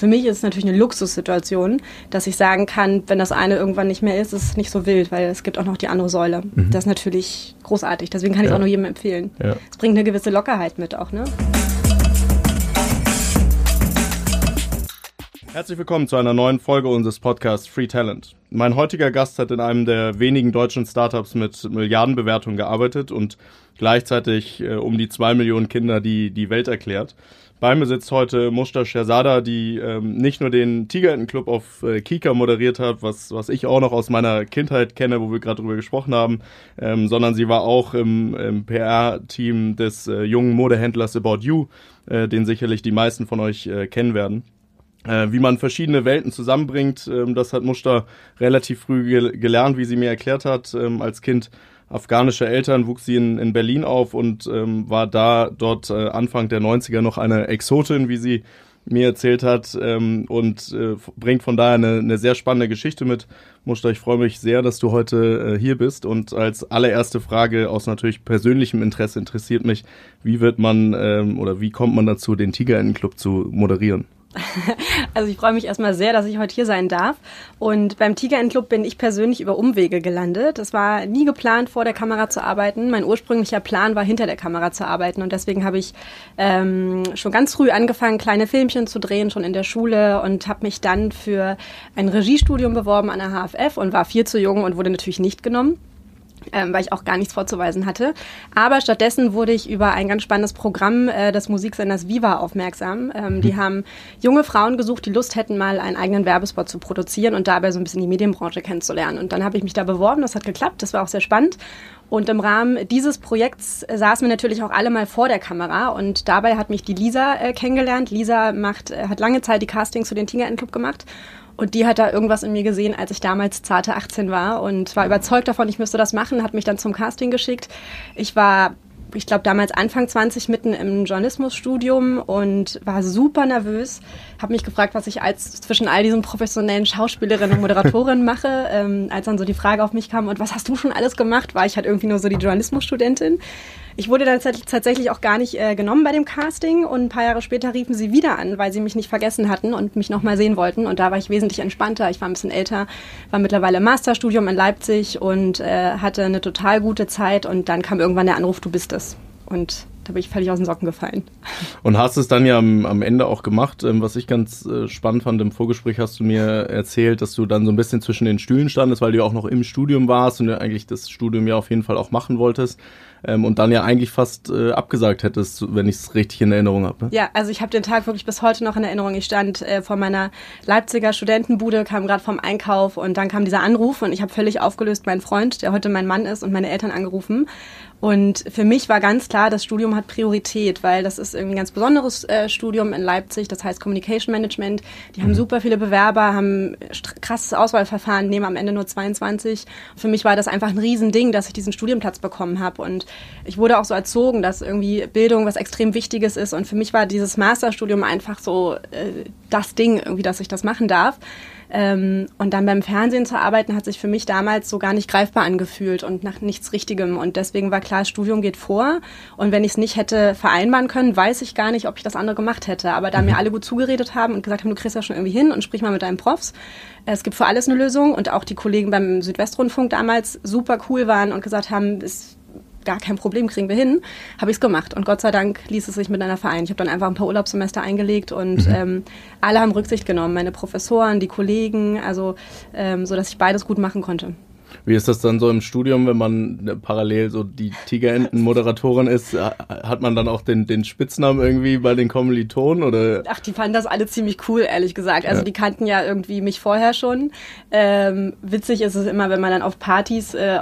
für mich ist es natürlich eine Luxussituation, dass ich sagen kann, wenn das eine irgendwann nicht mehr ist, ist es nicht so wild, weil es gibt auch noch die andere Säule. Mhm. Das ist natürlich großartig. Deswegen kann ich es ja. auch nur jedem empfehlen. Es ja. bringt eine gewisse Lockerheit mit auch, ne? Herzlich willkommen zu einer neuen Folge unseres Podcasts Free Talent. Mein heutiger Gast hat in einem der wenigen deutschen Startups mit Milliardenbewertung gearbeitet und gleichzeitig äh, um die zwei Millionen Kinder die, die Welt erklärt. Bei mir heute Mushta Sherzada, die ähm, nicht nur den Tigerentenclub auf äh, Kika moderiert hat, was, was ich auch noch aus meiner Kindheit kenne, wo wir gerade drüber gesprochen haben, ähm, sondern sie war auch im, im PR-Team des äh, jungen Modehändlers About You, äh, den sicherlich die meisten von euch äh, kennen werden. Äh, wie man verschiedene Welten zusammenbringt, ähm, das hat Muster relativ früh gel gelernt, wie sie mir erklärt hat. Ähm, als Kind afghanischer Eltern wuchs sie in, in Berlin auf und ähm, war da dort äh, Anfang der 90er noch eine Exotin, wie sie mir erzählt hat ähm, und äh, bringt von daher eine, eine sehr spannende Geschichte mit. Muster, ich freue mich sehr, dass du heute äh, hier bist und als allererste Frage aus natürlich persönlichem Interesse interessiert mich, wie wird man ähm, oder wie kommt man dazu, den Tigerinnenclub zu moderieren? Also ich freue mich erstmal sehr, dass ich heute hier sein darf. Und beim Tiger Club bin ich persönlich über Umwege gelandet. Es war nie geplant, vor der Kamera zu arbeiten. Mein ursprünglicher Plan war, hinter der Kamera zu arbeiten. Und deswegen habe ich ähm, schon ganz früh angefangen, kleine Filmchen zu drehen, schon in der Schule. Und habe mich dann für ein Regiestudium beworben an der HFF und war viel zu jung und wurde natürlich nicht genommen ähm, weil ich auch gar nichts vorzuweisen hatte. Aber stattdessen wurde ich über ein ganz spannendes Programm äh, des Musiksenders Viva aufmerksam. Ähm, mhm. Die haben junge Frauen gesucht, die Lust hätten, mal einen eigenen Werbespot zu produzieren und dabei so ein bisschen die Medienbranche kennenzulernen. Und dann habe ich mich da beworben, das hat geklappt, das war auch sehr spannend. Und im Rahmen dieses Projekts saßen wir natürlich auch alle mal vor der Kamera und dabei hat mich die Lisa äh, kennengelernt. Lisa macht, äh, hat lange Zeit die Castings für den Tiger Club gemacht und die hat da irgendwas in mir gesehen, als ich damals zarte 18 war und war überzeugt davon, ich müsste das machen, hat mich dann zum Casting geschickt. Ich war ich glaube, damals Anfang 20 mitten im Journalismusstudium und war super nervös. Habe mich gefragt, was ich als zwischen all diesen professionellen Schauspielerinnen und Moderatorinnen mache. Ähm, als dann so die Frage auf mich kam, und was hast du schon alles gemacht, war ich halt irgendwie nur so die Journalismusstudentin. Ich wurde dann tatsächlich auch gar nicht äh, genommen bei dem Casting und ein paar Jahre später riefen sie wieder an, weil sie mich nicht vergessen hatten und mich nochmal sehen wollten. Und da war ich wesentlich entspannter. Ich war ein bisschen älter, war mittlerweile im Masterstudium in Leipzig und äh, hatte eine total gute Zeit. Und dann kam irgendwann der Anruf, du bist es. Und da bin ich völlig aus den Socken gefallen. Und hast es dann ja am, am Ende auch gemacht. Ähm, was ich ganz äh, spannend fand, im Vorgespräch hast du mir erzählt, dass du dann so ein bisschen zwischen den Stühlen standest, weil du ja auch noch im Studium warst und du eigentlich das Studium ja auf jeden Fall auch machen wolltest ähm, und dann ja eigentlich fast äh, abgesagt hättest, wenn ich es richtig in Erinnerung habe. Ne? Ja, also ich habe den Tag wirklich bis heute noch in Erinnerung. Ich stand äh, vor meiner Leipziger Studentenbude, kam gerade vom Einkauf und dann kam dieser Anruf und ich habe völlig aufgelöst meinen Freund, der heute mein Mann ist, und meine Eltern angerufen und für mich war ganz klar, das Studium hat Priorität, weil das ist irgendwie ein ganz besonderes äh, Studium in Leipzig, das heißt Communication Management. Die haben mhm. super viele Bewerber, haben krasses Auswahlverfahren, nehmen am Ende nur 22. Für mich war das einfach ein Riesending, dass ich diesen Studienplatz bekommen habe. Und ich wurde auch so erzogen, dass irgendwie Bildung was extrem Wichtiges ist. Und für mich war dieses Masterstudium einfach so äh, das Ding, irgendwie, dass ich das machen darf. Ähm, und dann beim Fernsehen zu arbeiten, hat sich für mich damals so gar nicht greifbar angefühlt und nach nichts Richtigem. Und deswegen war klar, Studium geht vor. Und wenn ich es nicht hätte vereinbaren können, weiß ich gar nicht, ob ich das andere gemacht hätte. Aber da mir mhm. alle gut zugeredet haben und gesagt haben, du kriegst das schon irgendwie hin und sprich mal mit deinen Profs. Es gibt für alles eine Lösung. Und auch die Kollegen beim Südwestrundfunk damals super cool waren und gesagt haben, es gar kein Problem, kriegen wir hin, habe ich es gemacht. Und Gott sei Dank ließ es sich miteinander vereinen. Ich habe dann einfach ein paar Urlaubssemester eingelegt und mhm. ähm, alle haben Rücksicht genommen, meine Professoren, die Kollegen, also ähm, so, dass ich beides gut machen konnte. Wie ist das dann so im Studium, wenn man parallel so die Tigerenten-Moderatorin ist? Hat man dann auch den, den Spitznamen irgendwie bei den Kommilitonen oder? Ach, die fanden das alle ziemlich cool, ehrlich gesagt. Also ja. die kannten ja irgendwie mich vorher schon. Ähm, witzig ist es immer, wenn man dann auf Partys äh,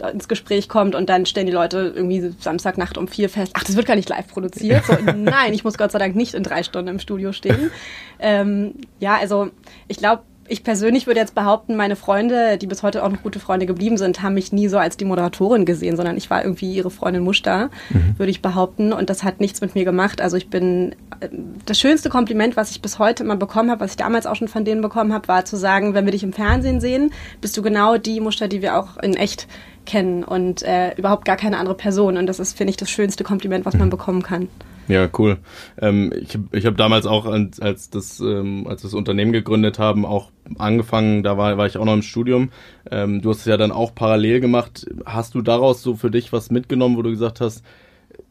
ins Gespräch kommt und dann stellen die Leute irgendwie Samstagnacht um vier fest, ach, das wird gar nicht live produziert. So, nein, ich muss Gott sei Dank nicht in drei Stunden im Studio stehen. Ähm, ja, also ich glaube, ich persönlich würde jetzt behaupten, meine Freunde, die bis heute auch noch gute Freunde geblieben sind, haben mich nie so als die Moderatorin gesehen, sondern ich war irgendwie ihre Freundin Muster, mhm. würde ich behaupten. Und das hat nichts mit mir gemacht. Also ich bin äh, das schönste Kompliment, was ich bis heute immer bekommen habe, was ich damals auch schon von denen bekommen habe, war zu sagen, wenn wir dich im Fernsehen sehen, bist du genau die Muster, die wir auch in echt kennen und äh, überhaupt gar keine andere Person. Und das ist, finde ich, das schönste Kompliment, was man bekommen kann. Ja, cool. Ähm, ich ich habe damals auch, als, als, das, ähm, als das Unternehmen gegründet haben, auch angefangen, da war, war ich auch noch im Studium. Ähm, du hast es ja dann auch parallel gemacht. Hast du daraus so für dich was mitgenommen, wo du gesagt hast,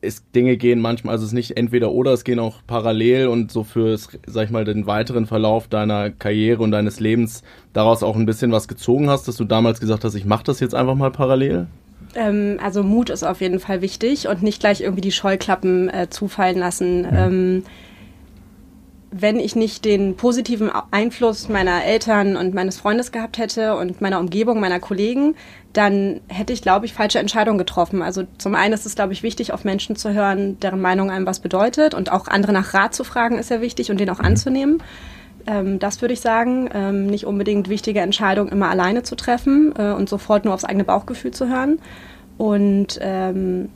es, Dinge gehen manchmal, also es ist nicht entweder oder, es gehen auch parallel und so für, sag ich mal, den weiteren Verlauf deiner Karriere und deines Lebens daraus auch ein bisschen was gezogen hast, dass du damals gesagt hast, ich mache das jetzt einfach mal parallel? Ähm, also Mut ist auf jeden Fall wichtig und nicht gleich irgendwie die Scheuklappen äh, zufallen lassen. Ähm, wenn ich nicht den positiven Einfluss meiner Eltern und meines Freundes gehabt hätte und meiner Umgebung, meiner Kollegen, dann hätte ich, glaube ich, falsche Entscheidungen getroffen. Also zum einen ist es, glaube ich, wichtig, auf Menschen zu hören, deren Meinung einem was bedeutet und auch andere nach Rat zu fragen, ist ja wichtig und den auch anzunehmen. Ähm, das würde ich sagen. Ähm, nicht unbedingt wichtige Entscheidungen immer alleine zu treffen äh, und sofort nur aufs eigene Bauchgefühl zu hören. Und ähm,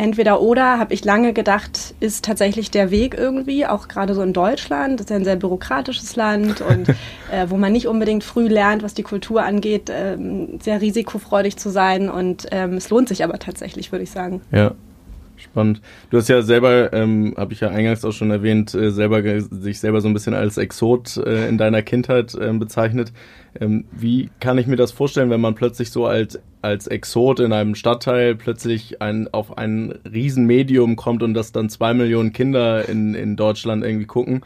entweder oder, habe ich lange gedacht, ist tatsächlich der Weg irgendwie, auch gerade so in Deutschland. Das ist ja ein sehr bürokratisches Land und äh, wo man nicht unbedingt früh lernt, was die Kultur angeht, äh, sehr risikofreudig zu sein. Und ähm, es lohnt sich aber tatsächlich, würde ich sagen. Ja. Spannend. Du hast ja selber, ähm, habe ich ja eingangs auch schon erwähnt, äh, selber sich selber so ein bisschen als Exot äh, in deiner Kindheit äh, bezeichnet. Ähm, wie kann ich mir das vorstellen, wenn man plötzlich so als, als Exot in einem Stadtteil plötzlich ein, auf ein Riesenmedium kommt und das dann zwei Millionen Kinder in, in Deutschland irgendwie gucken?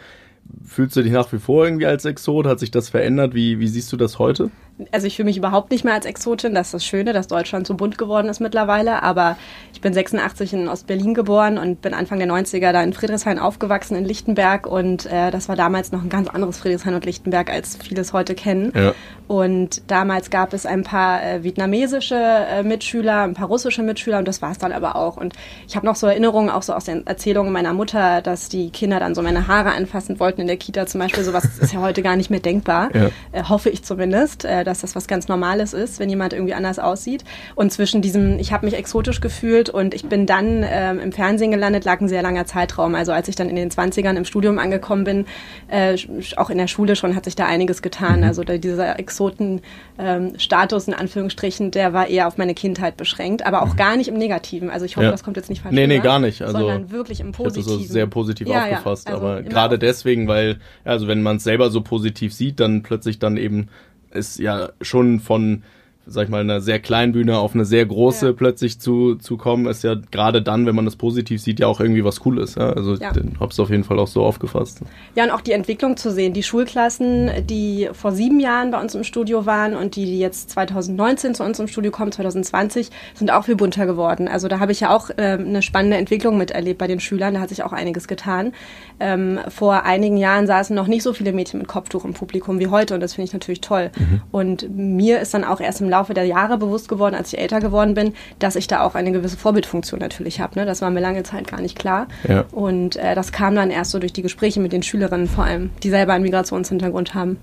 Fühlst du dich nach wie vor irgendwie als Exot? Hat sich das verändert? Wie, wie siehst du das heute? Also ich fühle mich überhaupt nicht mehr als Exotin. Das ist das Schöne, dass Deutschland so bunt geworden ist mittlerweile. Aber ich bin 86 in Ostberlin geboren und bin Anfang der 90er da in Friedrichshain aufgewachsen, in Lichtenberg. Und äh, das war damals noch ein ganz anderes Friedrichshain und Lichtenberg, als viele es heute kennen. Ja. Und damals gab es ein paar äh, vietnamesische äh, Mitschüler, ein paar russische Mitschüler und das war es dann aber auch. Und ich habe noch so Erinnerungen, auch so aus den Erzählungen meiner Mutter, dass die Kinder dann so meine Haare anfassen wollten in der Kita zum Beispiel. Sowas ist ja heute gar nicht mehr denkbar. Ja. Äh, hoffe ich zumindest. Äh, dass das was ganz Normales ist, wenn jemand irgendwie anders aussieht. Und zwischen diesem, ich habe mich exotisch gefühlt und ich bin dann ähm, im Fernsehen gelandet, lag ein sehr langer Zeitraum. Also als ich dann in den 20ern im Studium angekommen bin, äh, auch in der Schule schon, hat sich da einiges getan. Mhm. Also da, dieser Exoten-Status ähm, in Anführungsstrichen, der war eher auf meine Kindheit beschränkt, aber auch mhm. gar nicht im Negativen. Also ich hoffe, ja. das kommt jetzt nicht falsch Nee, nee, gar nicht. Also, sondern wirklich im Positiven. Ich das so sehr positiv ja, aufgefasst. Ja. Also aber gerade deswegen, weil, also wenn man es selber so positiv sieht, dann plötzlich dann eben ist ja schon von sag ich mal, einer sehr kleinen Bühne auf eine sehr große ja. plötzlich zu, zu kommen, ist ja gerade dann, wenn man das positiv sieht, ja auch irgendwie was Cooles. Ja? Also ja. hab's auf jeden Fall auch so aufgefasst. Ja, und auch die Entwicklung zu sehen. Die Schulklassen, die vor sieben Jahren bei uns im Studio waren und die, die jetzt 2019 zu uns im Studio kommen, 2020, sind auch viel bunter geworden. Also da habe ich ja auch ähm, eine spannende Entwicklung miterlebt bei den Schülern. Da hat sich auch einiges getan. Ähm, vor einigen Jahren saßen noch nicht so viele Mädchen mit Kopftuch im Publikum wie heute und das finde ich natürlich toll. Mhm. Und mir ist dann auch erst im Laufe der Jahre bewusst geworden, als ich älter geworden bin, dass ich da auch eine gewisse Vorbildfunktion natürlich habe. Ne? Das war mir lange Zeit gar nicht klar. Ja. Und äh, das kam dann erst so durch die Gespräche mit den Schülerinnen vor allem, die selber einen Migrationshintergrund haben.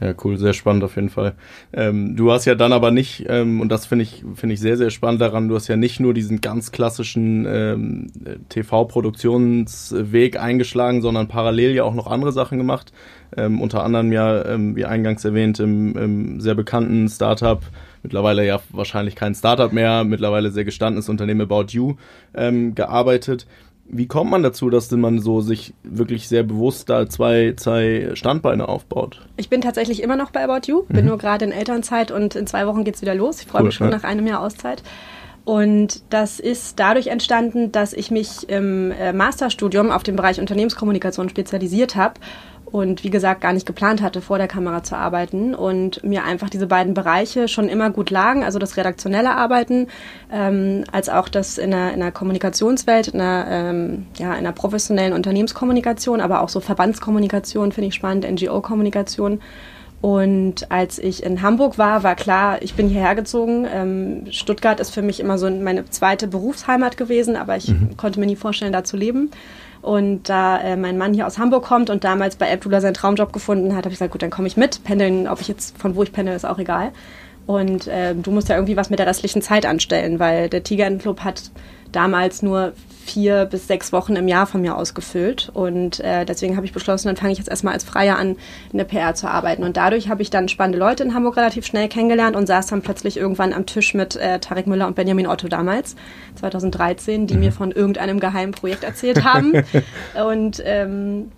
Ja, cool, sehr spannend auf jeden Fall. Ähm, du hast ja dann aber nicht, ähm, und das finde ich, finde ich sehr, sehr spannend daran, du hast ja nicht nur diesen ganz klassischen ähm, TV-Produktionsweg eingeschlagen, sondern parallel ja auch noch andere Sachen gemacht. Ähm, unter anderem ja, ähm, wie eingangs erwähnt, im, im sehr bekannten Startup mittlerweile ja wahrscheinlich kein Startup mehr, mittlerweile sehr gestandenes Unternehmen About You ähm, gearbeitet. Wie kommt man dazu, dass man so sich wirklich sehr bewusst da zwei, zwei Standbeine aufbaut? Ich bin tatsächlich immer noch bei About You, bin mhm. nur gerade in Elternzeit und in zwei Wochen geht es wieder los. Ich freue cool, mich schon ja. nach einem Jahr Auszeit. Und das ist dadurch entstanden, dass ich mich im äh, Masterstudium auf den Bereich Unternehmenskommunikation spezialisiert habe und wie gesagt gar nicht geplant hatte, vor der Kamera zu arbeiten und mir einfach diese beiden Bereiche schon immer gut lagen, also das redaktionelle Arbeiten ähm, als auch das in der, in der Kommunikationswelt, in der, ähm, ja, in der professionellen Unternehmenskommunikation, aber auch so Verbandskommunikation finde ich spannend, NGO-Kommunikation. Und als ich in Hamburg war, war klar, ich bin hierher gezogen. Ähm, Stuttgart ist für mich immer so meine zweite Berufsheimat gewesen, aber ich mhm. konnte mir nie vorstellen, da zu leben. Und da äh, mein Mann hier aus Hamburg kommt und damals bei Abdullah seinen Traumjob gefunden hat, habe ich gesagt, gut, dann komme ich mit. Pendeln, ob ich jetzt von wo ich pendel, ist auch egal. Und äh, du musst ja irgendwie was mit der restlichen Zeit anstellen, weil der Tiger Club hat damals nur vier bis sechs Wochen im Jahr von mir ausgefüllt. Und äh, deswegen habe ich beschlossen, dann fange ich jetzt erstmal als Freier an, in der PR zu arbeiten. Und dadurch habe ich dann spannende Leute in Hamburg relativ schnell kennengelernt und saß dann plötzlich irgendwann am Tisch mit äh, Tarek Müller und Benjamin Otto damals, 2013, die mhm. mir von irgendeinem geheimen Projekt erzählt haben. und ähm,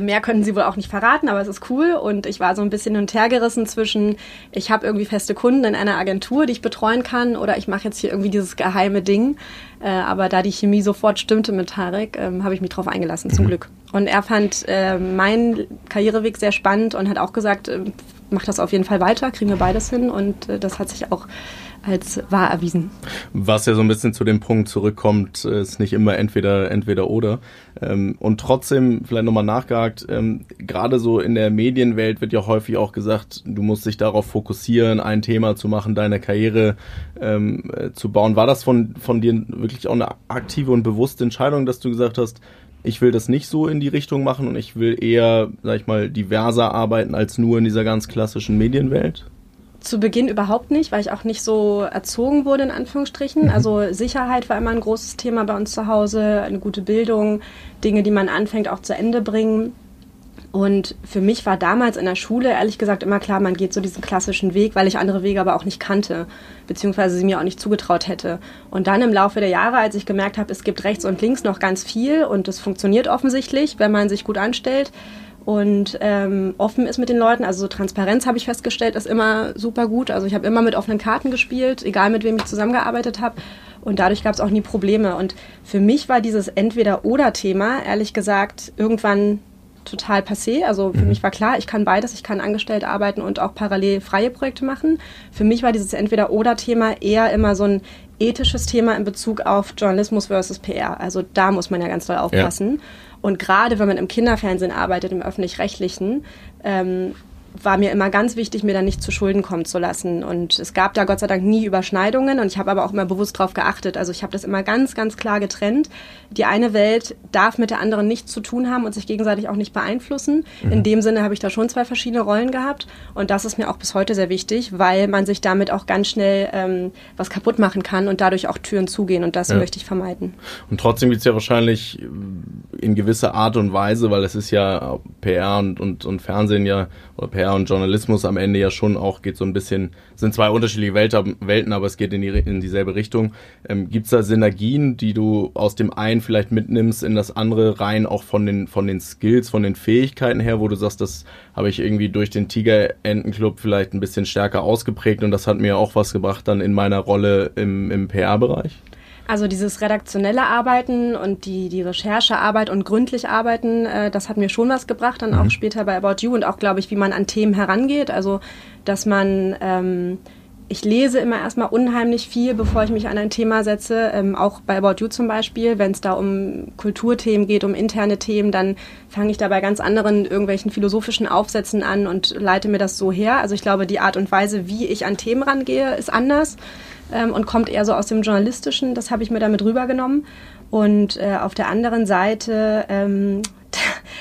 mehr können sie wohl auch nicht verraten, aber es ist cool. Und ich war so ein bisschen hin und her gerissen zwischen, ich habe irgendwie feste Kunden in einer Agentur, die ich betreuen kann, oder ich mache jetzt hier irgendwie dieses geheime Ding. Äh, aber da die Chemie sofort stimmte mit Tarek, ähm, habe ich mich drauf eingelassen, zum mhm. Glück. Und er fand äh, meinen Karriereweg sehr spannend und hat auch gesagt, äh, mach das auf jeden Fall weiter, kriegen wir beides hin. Und äh, das hat sich auch als wahr erwiesen. Was ja so ein bisschen zu dem Punkt zurückkommt, ist nicht immer entweder entweder oder. Ähm, und trotzdem vielleicht nochmal nachgehakt, ähm, gerade so in der Medienwelt wird ja häufig auch gesagt, du musst dich darauf fokussieren, ein Thema zu machen, deine Karriere ähm, äh, zu bauen. War das von, von dir wirklich auch eine aktive und bewusste Entscheidung, dass du gesagt hast, ich will das nicht so in die Richtung machen und ich will eher, sag ich mal, diverser arbeiten als nur in dieser ganz klassischen Medienwelt? Zu Beginn überhaupt nicht, weil ich auch nicht so erzogen wurde, in Anführungsstrichen. Mhm. Also Sicherheit war immer ein großes Thema bei uns zu Hause, eine gute Bildung, Dinge, die man anfängt, auch zu Ende bringen. Und für mich war damals in der Schule ehrlich gesagt immer klar, man geht so diesen klassischen Weg, weil ich andere Wege aber auch nicht kannte, beziehungsweise sie mir auch nicht zugetraut hätte. Und dann im Laufe der Jahre, als ich gemerkt habe, es gibt rechts und links noch ganz viel und es funktioniert offensichtlich, wenn man sich gut anstellt, und ähm, offen ist mit den Leuten. Also so Transparenz habe ich festgestellt, ist immer super gut. Also ich habe immer mit offenen Karten gespielt, egal mit wem ich zusammengearbeitet habe. Und dadurch gab es auch nie Probleme. Und für mich war dieses Entweder-Oder-Thema, ehrlich gesagt, irgendwann total passé. Also für mhm. mich war klar, ich kann beides. Ich kann angestellt arbeiten und auch parallel freie Projekte machen. Für mich war dieses Entweder-Oder-Thema eher immer so ein ethisches Thema in Bezug auf Journalismus versus PR. Also da muss man ja ganz doll aufpassen. Ja. Und gerade wenn man im Kinderfernsehen arbeitet, im öffentlich-rechtlichen, ähm, war mir immer ganz wichtig, mir da nicht zu Schulden kommen zu lassen. Und es gab da Gott sei Dank nie Überschneidungen und ich habe aber auch immer bewusst darauf geachtet. Also ich habe das immer ganz, ganz klar getrennt. Die eine Welt darf mit der anderen nichts zu tun haben und sich gegenseitig auch nicht beeinflussen. Mhm. In dem Sinne habe ich da schon zwei verschiedene Rollen gehabt und das ist mir auch bis heute sehr wichtig, weil man sich damit auch ganz schnell ähm, was kaputt machen kann und dadurch auch Türen zugehen und das ja. möchte ich vermeiden. Und trotzdem gibt es ja wahrscheinlich in gewisser Art und Weise, weil es ist ja PR und, und, und Fernsehen ja oder PR und Journalismus am Ende ja schon auch geht so ein bisschen, sind zwei unterschiedliche Welten, aber es geht in, die, in dieselbe Richtung. Ähm, Gibt es da Synergien, die du aus dem einen vielleicht mitnimmst in das andere rein, auch von den, von den Skills, von den Fähigkeiten her, wo du sagst, das habe ich irgendwie durch den Tiger Enten Club vielleicht ein bisschen stärker ausgeprägt und das hat mir auch was gebracht dann in meiner Rolle im, im PR-Bereich? Also dieses redaktionelle Arbeiten und die, die Recherchearbeit und gründlich arbeiten, äh, das hat mir schon was gebracht, dann mhm. auch später bei About You und auch, glaube ich, wie man an Themen herangeht. Also, dass man, ähm, ich lese immer erstmal unheimlich viel, bevor ich mich an ein Thema setze. Ähm, auch bei About You zum Beispiel, wenn es da um Kulturthemen geht, um interne Themen, dann fange ich da bei ganz anderen irgendwelchen philosophischen Aufsätzen an und leite mir das so her. Also ich glaube, die Art und Weise, wie ich an Themen rangehe, ist anders ähm, und kommt eher so aus dem Journalistischen. Das habe ich mir damit rübergenommen. Und äh, auf der anderen Seite, ähm,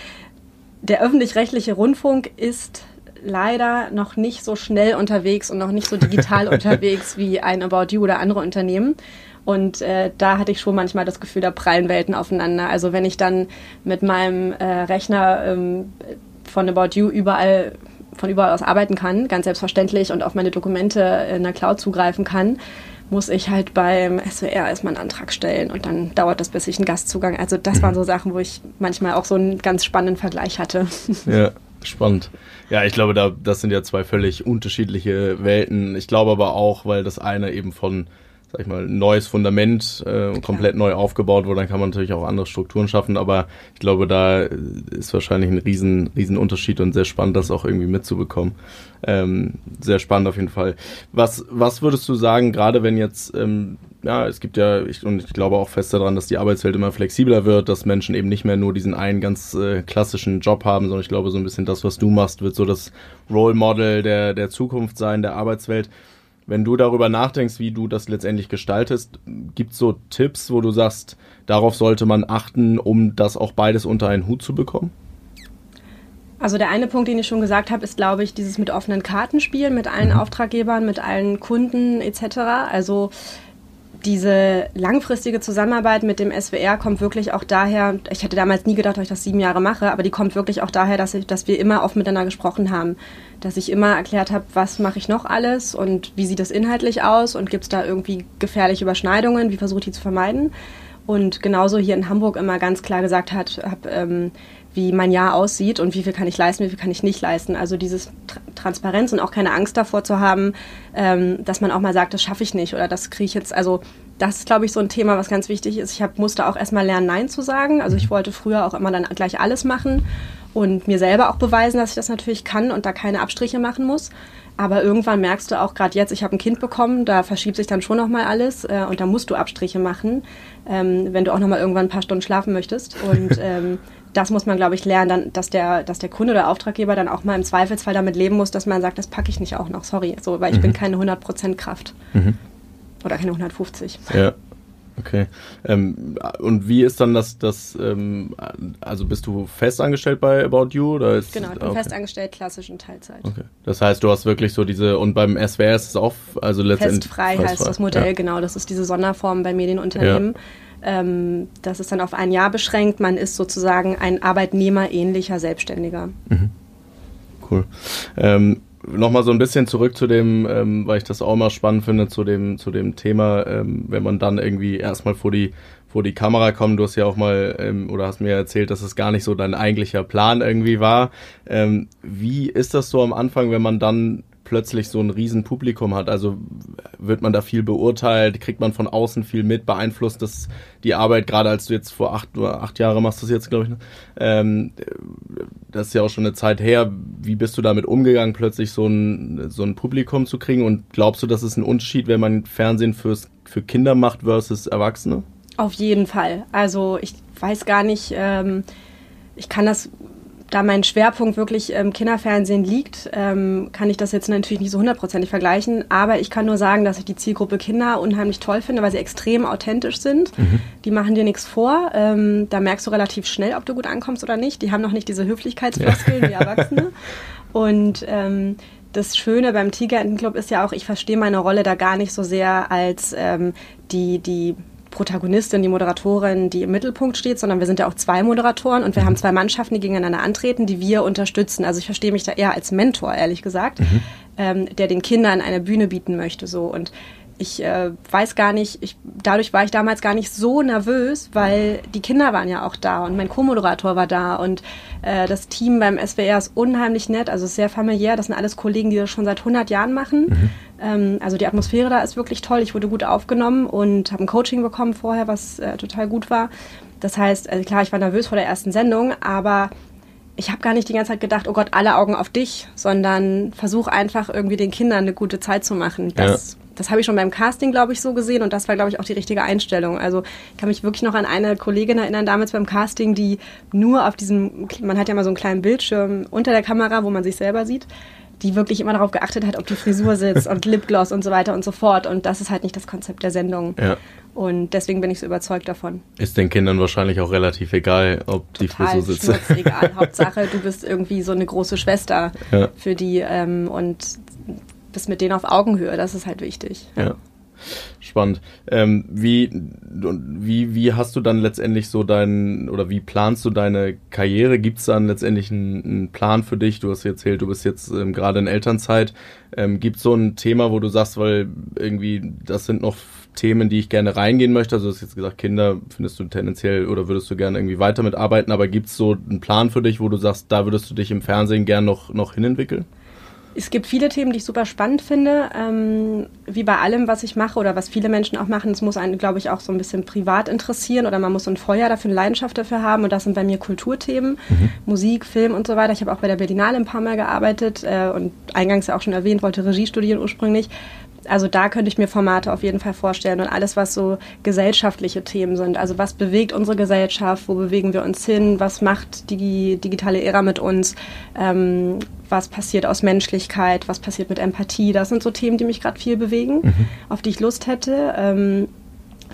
der öffentlich-rechtliche Rundfunk ist leider noch nicht so schnell unterwegs und noch nicht so digital unterwegs wie ein About You oder andere Unternehmen. Und äh, da hatte ich schon manchmal das Gefühl, da prallen Welten aufeinander. Also wenn ich dann mit meinem äh, Rechner ähm, von About You überall von überall aus arbeiten kann, ganz selbstverständlich und auf meine Dokumente in der Cloud zugreifen kann, muss ich halt beim SWR erstmal einen Antrag stellen und dann dauert das, bis ich einen Gastzugang. Also das waren so Sachen, wo ich manchmal auch so einen ganz spannenden Vergleich hatte. Ja, spannend. Ja, ich glaube, da, das sind ja zwei völlig unterschiedliche Welten. Ich glaube aber auch, weil das eine eben von sag ich mal, neues Fundament äh, komplett neu aufgebaut wurde, dann kann man natürlich auch andere Strukturen schaffen, aber ich glaube, da ist wahrscheinlich ein riesen, riesen Unterschied und sehr spannend, das auch irgendwie mitzubekommen. Ähm, sehr spannend auf jeden Fall. Was, was würdest du sagen, gerade wenn jetzt, ähm, ja, es gibt ja, ich, und ich glaube auch fest daran, dass die Arbeitswelt immer flexibler wird, dass Menschen eben nicht mehr nur diesen einen ganz äh, klassischen Job haben, sondern ich glaube, so ein bisschen das, was du machst, wird so das Role Model der, der Zukunft sein, der Arbeitswelt. Wenn du darüber nachdenkst, wie du das letztendlich gestaltest, gibt es so Tipps, wo du sagst, darauf sollte man achten, um das auch beides unter einen Hut zu bekommen? Also der eine Punkt, den ich schon gesagt habe, ist, glaube ich, dieses mit offenen Kartenspielen, mit allen mhm. Auftraggebern, mit allen Kunden etc. Also diese langfristige Zusammenarbeit mit dem SWR kommt wirklich auch daher, ich hätte damals nie gedacht, dass ich das sieben Jahre mache, aber die kommt wirklich auch daher, dass, ich, dass wir immer oft miteinander gesprochen haben. Dass ich immer erklärt habe, was mache ich noch alles und wie sieht das inhaltlich aus und gibt es da irgendwie gefährliche Überschneidungen, wie versuche ich die zu vermeiden. Und genauso hier in Hamburg immer ganz klar gesagt hat, habe ähm, wie mein Jahr aussieht und wie viel kann ich leisten, wie viel kann ich nicht leisten. Also dieses Tra Transparenz und auch keine Angst davor zu haben, ähm, dass man auch mal sagt, das schaffe ich nicht oder das kriege ich jetzt. Also das ist, glaube ich, so ein Thema, was ganz wichtig ist. Ich hab, musste auch erstmal lernen, Nein zu sagen. Also ich mhm. wollte früher auch immer dann gleich alles machen und mir selber auch beweisen, dass ich das natürlich kann und da keine Abstriche machen muss. Aber irgendwann merkst du auch, gerade jetzt, ich habe ein Kind bekommen, da verschiebt sich dann schon nochmal alles äh, und da musst du Abstriche machen, ähm, wenn du auch nochmal irgendwann ein paar Stunden schlafen möchtest. Und ähm, das muss man, glaube ich, lernen, dann, dass, der, dass der Kunde oder Auftraggeber dann auch mal im Zweifelsfall damit leben muss, dass man sagt, das packe ich nicht auch noch, sorry, so, weil ich mhm. bin keine 100% Kraft. Mhm. Oder keine 150. Ja. Okay. Ähm, und wie ist dann das, das ähm, also bist du festangestellt bei About You? Oder ist, genau, ich bin okay. festangestellt, klassisch in Teilzeit. Okay. Das heißt, du hast wirklich so diese, und beim SWR ist es auch, also letztendlich. Festfrei heißt das Modell, ja. genau. Das ist diese Sonderform bei Medienunternehmen. Ja. Ähm, das ist dann auf ein Jahr beschränkt. Man ist sozusagen ein arbeitnehmerähnlicher Selbstständiger. Mhm. Cool. Ähm, Nochmal so ein bisschen zurück zu dem, ähm, weil ich das auch mal spannend finde, zu dem, zu dem Thema, ähm, wenn man dann irgendwie erstmal vor die, vor die Kamera kommt. Du hast ja auch mal ähm, oder hast mir erzählt, dass es gar nicht so dein eigentlicher Plan irgendwie war. Ähm, wie ist das so am Anfang, wenn man dann plötzlich so ein Riesenpublikum hat? Also wird man da viel beurteilt, kriegt man von außen viel mit, beeinflusst das die Arbeit, gerade als du jetzt vor acht oder acht Jahre machst du das jetzt, glaube ich, ne? ähm, das ist ja auch schon eine Zeit her. Wie bist du damit umgegangen, plötzlich so ein, so ein Publikum zu kriegen? Und glaubst du, das ist ein Unterschied, wenn man Fernsehen fürs, für Kinder macht versus Erwachsene? Auf jeden Fall. Also ich weiß gar nicht, ähm, ich kann das da mein Schwerpunkt wirklich im Kinderfernsehen liegt, ähm, kann ich das jetzt natürlich nicht so hundertprozentig vergleichen. Aber ich kann nur sagen, dass ich die Zielgruppe Kinder unheimlich toll finde, weil sie extrem authentisch sind. Mhm. Die machen dir nichts vor. Ähm, da merkst du relativ schnell, ob du gut ankommst oder nicht. Die haben noch nicht diese Höflichkeitsfloskeln ja. wie Erwachsene. Und ähm, das Schöne beim Tigerentenclub ist ja auch, ich verstehe meine Rolle da gar nicht so sehr als ähm, die, die Protagonistin, die Moderatorin, die im Mittelpunkt steht, sondern wir sind ja auch zwei Moderatoren und wir mhm. haben zwei Mannschaften, die gegeneinander antreten, die wir unterstützen. Also ich verstehe mich da eher als Mentor, ehrlich gesagt, mhm. ähm, der den Kindern eine Bühne bieten möchte. So und ich äh, weiß gar nicht, ich, dadurch war ich damals gar nicht so nervös, weil die Kinder waren ja auch da und mein Co-Moderator war da und äh, das Team beim SWR ist unheimlich nett, also sehr familiär. Das sind alles Kollegen, die das schon seit 100 Jahren machen. Mhm. Ähm, also die Atmosphäre da ist wirklich toll. Ich wurde gut aufgenommen und habe ein Coaching bekommen vorher, was äh, total gut war. Das heißt, also klar, ich war nervös vor der ersten Sendung, aber ich habe gar nicht die ganze Zeit gedacht, oh Gott, alle Augen auf dich, sondern versuch einfach irgendwie den Kindern eine gute Zeit zu machen. Das ja das habe ich schon beim Casting, glaube ich, so gesehen und das war, glaube ich, auch die richtige Einstellung. Also ich kann mich wirklich noch an eine Kollegin erinnern, damals beim Casting, die nur auf diesem, man hat ja mal so einen kleinen Bildschirm unter der Kamera, wo man sich selber sieht, die wirklich immer darauf geachtet hat, ob die Frisur sitzt und Lipgloss und so weiter und so fort. Und das ist halt nicht das Konzept der Sendung. Ja. Und deswegen bin ich so überzeugt davon. Ist den Kindern wahrscheinlich auch relativ egal, ob Total die Frisur sitzt. egal. Hauptsache, du bist irgendwie so eine große Schwester ja. für die ähm, und bist mit denen auf Augenhöhe, das ist halt wichtig. Ja. Spannend. Ähm, wie, wie, wie hast du dann letztendlich so deinen, oder wie planst du deine Karriere? Gibt es dann letztendlich einen, einen, Plan für dich? Du hast erzählt, du bist jetzt ähm, gerade in Elternzeit. Ähm, Gibt es so ein Thema, wo du sagst, weil irgendwie das sind noch Themen, die ich gerne reingehen möchte? Also du hast jetzt gesagt, Kinder findest du tendenziell oder würdest du gerne irgendwie weiter mitarbeiten, aber gibt es so einen Plan für dich, wo du sagst, da würdest du dich im Fernsehen gerne noch, noch hinentwickeln? Es gibt viele Themen, die ich super spannend finde. Ähm, wie bei allem, was ich mache oder was viele Menschen auch machen, es muss einen, glaube ich, auch so ein bisschen privat interessieren oder man muss so ein Feuer dafür, eine Leidenschaft dafür haben. Und das sind bei mir Kulturthemen, mhm. Musik, Film und so weiter. Ich habe auch bei der Berlinale ein paar Mal gearbeitet äh, und eingangs ja auch schon erwähnt, wollte Regie studieren ursprünglich also da könnte ich mir Formate auf jeden Fall vorstellen und alles, was so gesellschaftliche Themen sind. Also was bewegt unsere Gesellschaft, wo bewegen wir uns hin, was macht die digitale Ära mit uns, ähm, was passiert aus Menschlichkeit, was passiert mit Empathie. Das sind so Themen, die mich gerade viel bewegen, mhm. auf die ich Lust hätte. Ähm,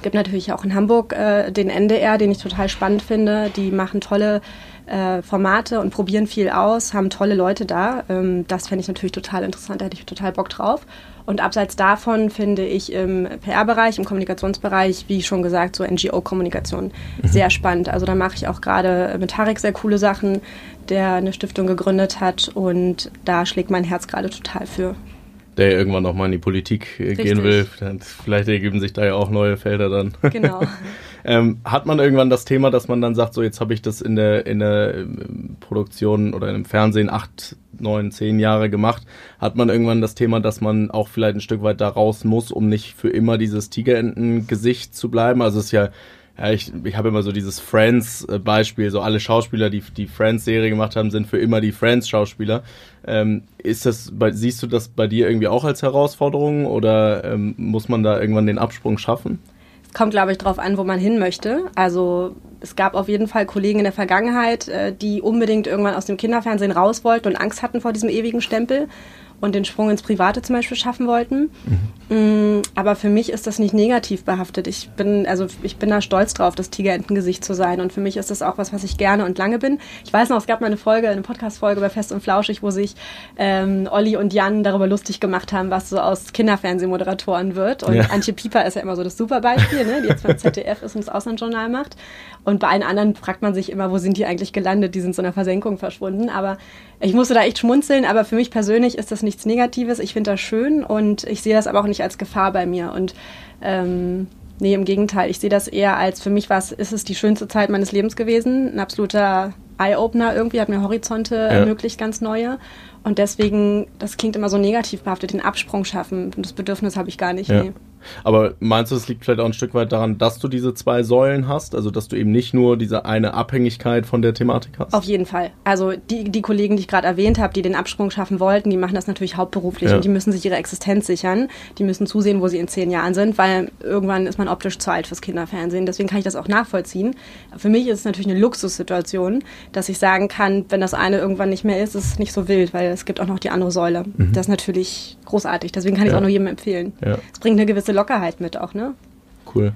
gibt natürlich auch in Hamburg äh, den NDR, den ich total spannend finde. Die machen tolle äh, Formate und probieren viel aus, haben tolle Leute da. Ähm, das fände ich natürlich total interessant, da hätte ich total Bock drauf. Und abseits davon finde ich im PR-Bereich, im Kommunikationsbereich, wie schon gesagt, so NGO-Kommunikation mhm. sehr spannend. Also da mache ich auch gerade mit Tarek sehr coole Sachen, der eine Stiftung gegründet hat und da schlägt mein Herz gerade total für der irgendwann nochmal in die Politik äh, Richtig. gehen will. Vielleicht ergeben sich da ja auch neue Felder dann. Genau. ähm, hat man irgendwann das Thema, dass man dann sagt, so jetzt habe ich das in der, in der ähm, Produktion oder im Fernsehen acht, neun, zehn Jahre gemacht, hat man irgendwann das Thema, dass man auch vielleicht ein Stück weit da raus muss, um nicht für immer dieses Tigerenten-Gesicht zu bleiben? Also es ist ja ja, ich, ich habe immer so dieses Friends-Beispiel, so alle Schauspieler, die die Friends-Serie gemacht haben, sind für immer die Friends-Schauspieler. Ähm, ist das, siehst du das bei dir irgendwie auch als Herausforderung oder ähm, muss man da irgendwann den Absprung schaffen? Kommt, glaube ich, darauf an, wo man hin möchte. Also es gab auf jeden Fall Kollegen in der Vergangenheit, äh, die unbedingt irgendwann aus dem Kinderfernsehen raus wollten und Angst hatten vor diesem ewigen Stempel und den Sprung ins Private zum Beispiel schaffen wollten. Mhm. Aber für mich ist das nicht negativ behaftet. Ich bin, also ich bin da stolz drauf, das Tigerentengesicht zu sein. Und für mich ist das auch was, was ich gerne und lange bin. Ich weiß noch, es gab mal eine Folge, eine Podcast-Folge bei Fest und Flauschig, wo sich ähm, Olli und Jan darüber lustig gemacht haben, was so aus Kinderfernsehmoderatoren wird. Und ja. Antje Pieper ist ja immer so das Superbeispiel, ne? die jetzt beim ZDF ist und das Auslandsjournal macht. Und bei allen anderen fragt man sich immer, wo sind die eigentlich gelandet? Die sind so in der Versenkung verschwunden. Aber ich musste da echt schmunzeln. Aber für mich persönlich ist das nichts Negatives. Ich finde das schön und ich sehe das aber auch nicht als Gefahr bei mir. Und ähm, nee, im Gegenteil. Ich sehe das eher als, für mich was ist es die schönste Zeit meines Lebens gewesen. Ein absoluter Eye-Opener irgendwie, hat mir Horizonte ja. ermöglicht, ganz neue. Und deswegen, das klingt immer so negativ behaftet, den Absprung schaffen. Das Bedürfnis habe ich gar nicht. Ja. Nee. Aber meinst du, es liegt vielleicht auch ein Stück weit daran, dass du diese zwei Säulen hast? Also, dass du eben nicht nur diese eine Abhängigkeit von der Thematik hast? Auf jeden Fall. Also, die, die Kollegen, die ich gerade erwähnt habe, die den Absprung schaffen wollten, die machen das natürlich hauptberuflich ja. und die müssen sich ihre Existenz sichern. Die müssen zusehen, wo sie in zehn Jahren sind, weil irgendwann ist man optisch zu alt fürs Kinderfernsehen. Deswegen kann ich das auch nachvollziehen. Für mich ist es natürlich eine Luxussituation, dass ich sagen kann, wenn das eine irgendwann nicht mehr ist, ist es nicht so wild, weil es gibt auch noch die andere Säule. Mhm. Das ist natürlich großartig. Deswegen kann ich es ja. auch nur jedem empfehlen. Es ja. bringt eine gewisse Lockerheit mit auch, ne? Cool.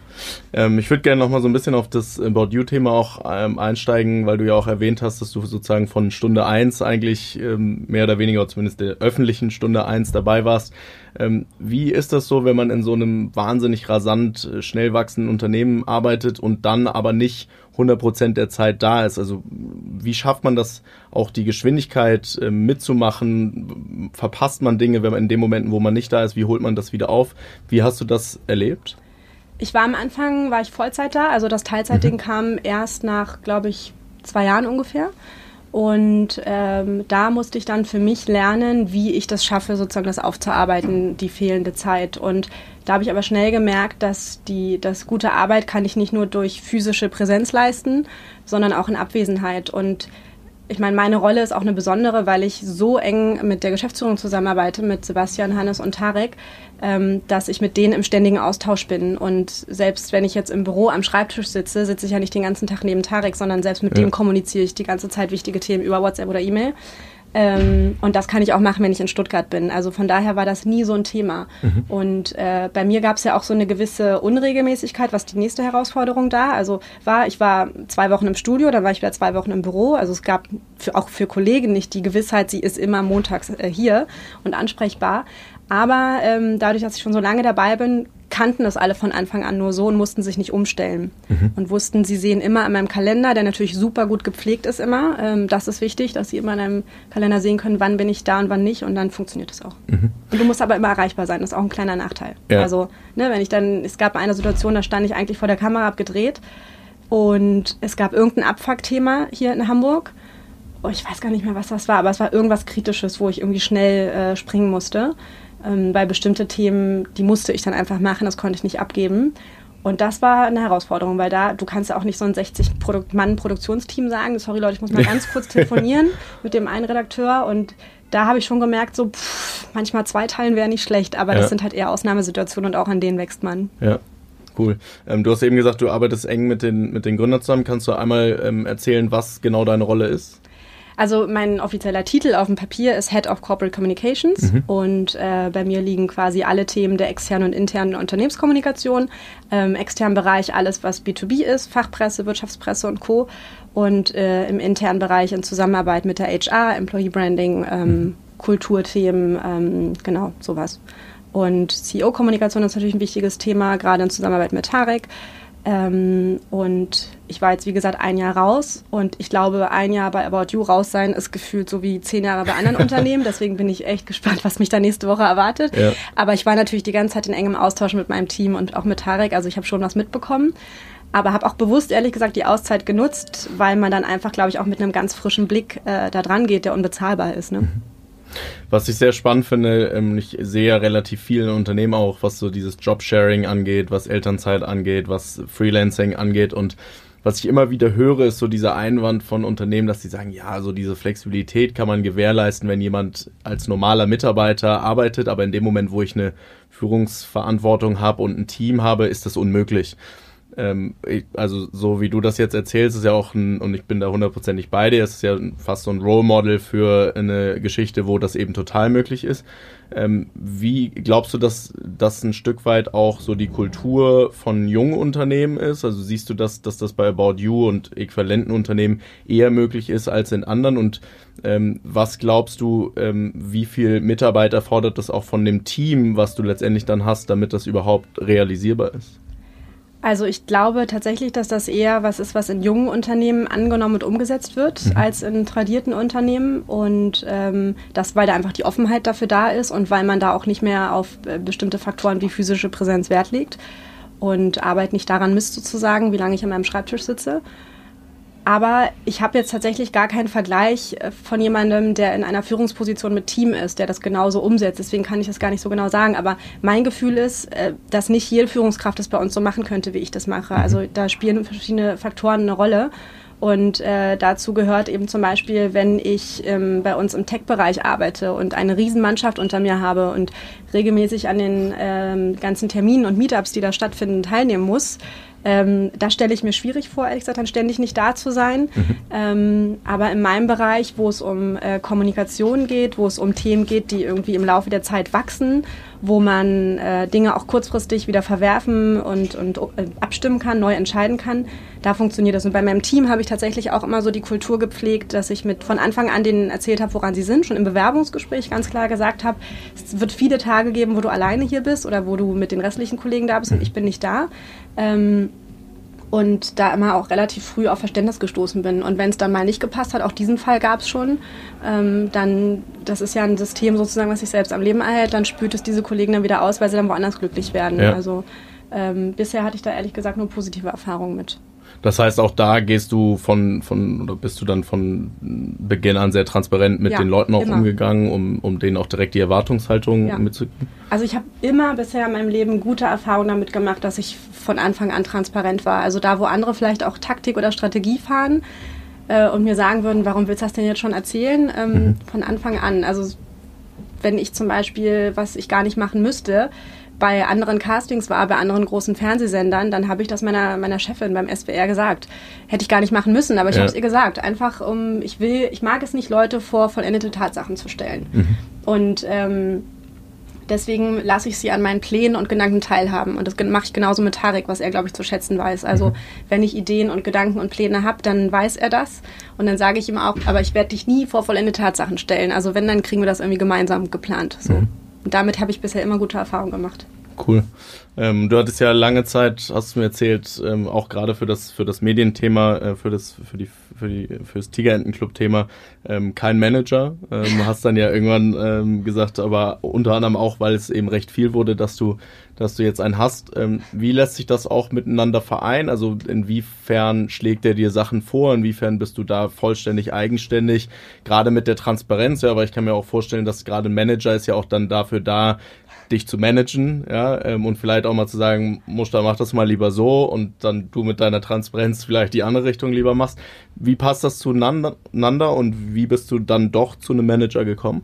Ähm, ich würde gerne noch mal so ein bisschen auf das About You-Thema auch ähm, einsteigen, weil du ja auch erwähnt hast, dass du sozusagen von Stunde eins eigentlich ähm, mehr oder weniger, zumindest der öffentlichen Stunde eins dabei warst. Ähm, wie ist das so, wenn man in so einem wahnsinnig rasant äh, schnell wachsenden Unternehmen arbeitet und dann aber nicht 100 Prozent der Zeit da ist? Also wie schafft man das auch die Geschwindigkeit äh, mitzumachen? Verpasst man Dinge, wenn man in den Momenten, wo man nicht da ist, wie holt man das wieder auf? Wie hast du das erlebt? Ich war am Anfang, war ich Vollzeit da, also das Teilzeitding mhm. kam erst nach, glaube ich, zwei Jahren ungefähr. Und ähm, da musste ich dann für mich lernen, wie ich das schaffe, sozusagen das aufzuarbeiten, die fehlende Zeit. Und da habe ich aber schnell gemerkt, dass die das gute Arbeit kann ich nicht nur durch physische Präsenz leisten, sondern auch in Abwesenheit. Und ich meine, meine Rolle ist auch eine besondere, weil ich so eng mit der Geschäftsführung zusammenarbeite, mit Sebastian, Hannes und Tarek, ähm, dass ich mit denen im ständigen Austausch bin. Und selbst wenn ich jetzt im Büro am Schreibtisch sitze, sitze ich ja nicht den ganzen Tag neben Tarek, sondern selbst mit ja. dem kommuniziere ich die ganze Zeit wichtige Themen über WhatsApp oder E-Mail. Ähm, und das kann ich auch machen, wenn ich in Stuttgart bin. Also von daher war das nie so ein Thema. Mhm. Und äh, bei mir gab es ja auch so eine gewisse Unregelmäßigkeit, was die nächste Herausforderung da. Also war, ich war zwei Wochen im Studio, dann war ich wieder zwei Wochen im Büro. Also es gab für, auch für Kollegen nicht die Gewissheit, sie ist immer montags äh, hier und ansprechbar. Aber ähm, dadurch, dass ich schon so lange dabei bin, kannten das alle von Anfang an nur so und mussten sich nicht umstellen. Mhm. Und wussten, sie sehen immer in meinem Kalender, der natürlich super gut gepflegt ist immer. Ähm, das ist wichtig, dass sie immer in einem Kalender sehen können, wann bin ich da und wann nicht. Und dann funktioniert das auch. Mhm. Und du musst aber immer erreichbar sein. Das ist auch ein kleiner Nachteil. Ja. Also, ne, wenn ich dann, es gab eine Situation, da stand ich eigentlich vor der Kamera abgedreht und es gab irgendein Abfuckthema hier in Hamburg. Oh, ich weiß gar nicht mehr, was das war, aber es war irgendwas Kritisches, wo ich irgendwie schnell äh, springen musste ähm, weil bestimmte Themen, die musste ich dann einfach machen, das konnte ich nicht abgeben. Und das war eine Herausforderung, weil da, du kannst ja auch nicht so ein 60-Mann-Produktionsteam sagen, sorry Leute, ich muss mal ganz kurz telefonieren mit dem einen Redakteur und da habe ich schon gemerkt, so pff, manchmal zweiteilen wäre nicht schlecht, aber ja. das sind halt eher Ausnahmesituationen und auch an denen wächst man. Ja. Cool. Ähm, du hast eben gesagt, du arbeitest eng mit den, mit den Gründern zusammen. Kannst du einmal ähm, erzählen, was genau deine Rolle ist? Also mein offizieller Titel auf dem Papier ist Head of Corporate Communications mhm. und äh, bei mir liegen quasi alle Themen der externen und internen Unternehmenskommunikation. Im ähm, externen Bereich alles, was B2B ist, Fachpresse, Wirtschaftspresse und Co. Und äh, im internen Bereich in Zusammenarbeit mit der HR, Employee Branding, ähm, mhm. Kulturthemen, ähm, genau, sowas. Und CEO-Kommunikation ist natürlich ein wichtiges Thema, gerade in Zusammenarbeit mit Tarek. Ähm, und ich war jetzt, wie gesagt, ein Jahr raus und ich glaube, ein Jahr bei About You raus sein ist gefühlt so wie zehn Jahre bei anderen Unternehmen. Deswegen bin ich echt gespannt, was mich da nächste Woche erwartet. Ja. Aber ich war natürlich die ganze Zeit in engem Austausch mit meinem Team und auch mit Tarek. Also ich habe schon was mitbekommen. Aber habe auch bewusst, ehrlich gesagt, die Auszeit genutzt, weil man dann einfach, glaube ich, auch mit einem ganz frischen Blick äh, da dran geht, der unbezahlbar ist. Ne? Mhm. Was ich sehr spannend finde, ähm, ich sehe ja relativ viele Unternehmen auch, was so dieses Jobsharing angeht, was Elternzeit angeht, was Freelancing angeht und was ich immer wieder höre, ist so dieser Einwand von Unternehmen, dass sie sagen, ja, so diese Flexibilität kann man gewährleisten, wenn jemand als normaler Mitarbeiter arbeitet, aber in dem Moment, wo ich eine Führungsverantwortung habe und ein Team habe, ist das unmöglich ähm, ich, also so wie du das jetzt erzählst, ist ja auch ein, und ich bin da hundertprozentig bei dir, es ist ja fast so ein Role Model für eine Geschichte, wo das eben total möglich ist. Ähm, wie glaubst du, dass das ein Stück weit auch so die Kultur von jungen Unternehmen ist? Also siehst du, dass, dass das bei About You und äquivalenten Unternehmen eher möglich ist als in anderen? Und ähm, was glaubst du, ähm, wie viel Mitarbeiter fordert das auch von dem Team, was du letztendlich dann hast, damit das überhaupt realisierbar ist? Also ich glaube tatsächlich, dass das eher was ist, was in jungen Unternehmen angenommen und umgesetzt wird, mhm. als in tradierten Unternehmen. Und ähm, das, weil da einfach die Offenheit dafür da ist und weil man da auch nicht mehr auf äh, bestimmte Faktoren wie physische Präsenz Wert legt und Arbeit nicht daran misst sozusagen, wie lange ich an meinem Schreibtisch sitze. Aber ich habe jetzt tatsächlich gar keinen Vergleich äh, von jemandem, der in einer Führungsposition mit Team ist, der das genauso umsetzt. Deswegen kann ich das gar nicht so genau sagen. Aber mein Gefühl ist, äh, dass nicht jede Führungskraft das bei uns so machen könnte, wie ich das mache. Mhm. Also da spielen verschiedene Faktoren eine Rolle. Und äh, dazu gehört eben zum Beispiel, wenn ich ähm, bei uns im Tech-Bereich arbeite und eine Riesenmannschaft unter mir habe und regelmäßig an den ähm, ganzen Terminen und Meetups, die da stattfinden, teilnehmen muss, ähm, da stelle ich mir schwierig vor, ehrlich gesagt, dann ständig nicht da zu sein. Mhm. Ähm, aber in meinem Bereich, wo es um äh, Kommunikation geht, wo es um Themen geht, die irgendwie im Laufe der Zeit wachsen, wo man äh, Dinge auch kurzfristig wieder verwerfen und, und äh, abstimmen kann, neu entscheiden kann, da funktioniert das. Und bei meinem Team habe ich tatsächlich auch immer so die Kultur gepflegt, dass ich mit von Anfang an denen erzählt habe, woran sie sind, schon im Bewerbungsgespräch ganz klar gesagt habe, es wird viele Tage geben, wo du alleine hier bist oder wo du mit den restlichen Kollegen da bist und mhm. ich bin nicht da. Ähm, und da immer auch relativ früh auf Verständnis gestoßen bin. Und wenn es dann mal nicht gepasst hat, auch diesen Fall gab es schon, ähm, dann, das ist ja ein System sozusagen, was sich selbst am Leben erhält, dann spült es diese Kollegen dann wieder aus, weil sie dann woanders glücklich werden. Ja. Also ähm, bisher hatte ich da ehrlich gesagt nur positive Erfahrungen mit. Das heißt, auch da gehst du von, von oder bist du dann von Beginn an sehr transparent mit ja, den Leuten auch immer. umgegangen, um, um denen auch direkt die Erwartungshaltung ja. mitzugeben? Also ich habe immer bisher in meinem Leben gute Erfahrungen damit gemacht, dass ich von Anfang an transparent war. Also da, wo andere vielleicht auch Taktik oder Strategie fahren äh, und mir sagen würden, warum willst du das denn jetzt schon erzählen? Ähm, mhm. Von Anfang an. Also wenn ich zum Beispiel, was ich gar nicht machen müsste, bei anderen Castings war, bei anderen großen Fernsehsendern, dann habe ich das meiner, meiner Chefin beim SWR gesagt. Hätte ich gar nicht machen müssen, aber ich ja. habe es ihr gesagt. Einfach, um, ich will, ich mag es nicht, Leute vor vollendete Tatsachen zu stellen. Mhm. Und ähm, deswegen lasse ich sie an meinen Plänen und Gedanken teilhaben. Und das mache ich genauso mit Tarek, was er, glaube ich, zu schätzen weiß. Also, mhm. wenn ich Ideen und Gedanken und Pläne habe, dann weiß er das. Und dann sage ich ihm auch, aber ich werde dich nie vor vollendete Tatsachen stellen. Also, wenn, dann kriegen wir das irgendwie gemeinsam geplant. So. Mhm. Und damit habe ich bisher immer gute Erfahrungen gemacht. Cool. Ähm, du hattest ja lange Zeit, hast du mir erzählt, ähm, auch gerade für das für das Medienthema, äh, für das für die für die fürs Tigerentenclub-Thema ähm, kein Manager. Ähm, hast dann ja irgendwann ähm, gesagt, aber unter anderem auch, weil es eben recht viel wurde, dass du dass du jetzt einen hast. Ähm, wie lässt sich das auch miteinander vereinen? Also inwiefern schlägt er dir Sachen vor? Inwiefern bist du da vollständig eigenständig? Gerade mit der Transparenz, ja, aber ich kann mir auch vorstellen, dass gerade ein Manager ist ja auch dann dafür da, dich zu managen, ja, ähm, und vielleicht auch mal zu sagen, Muster, mach das mal lieber so und dann du mit deiner Transparenz vielleicht die andere Richtung lieber machst. Wie passt das zueinander und wie bist du dann doch zu einem Manager gekommen?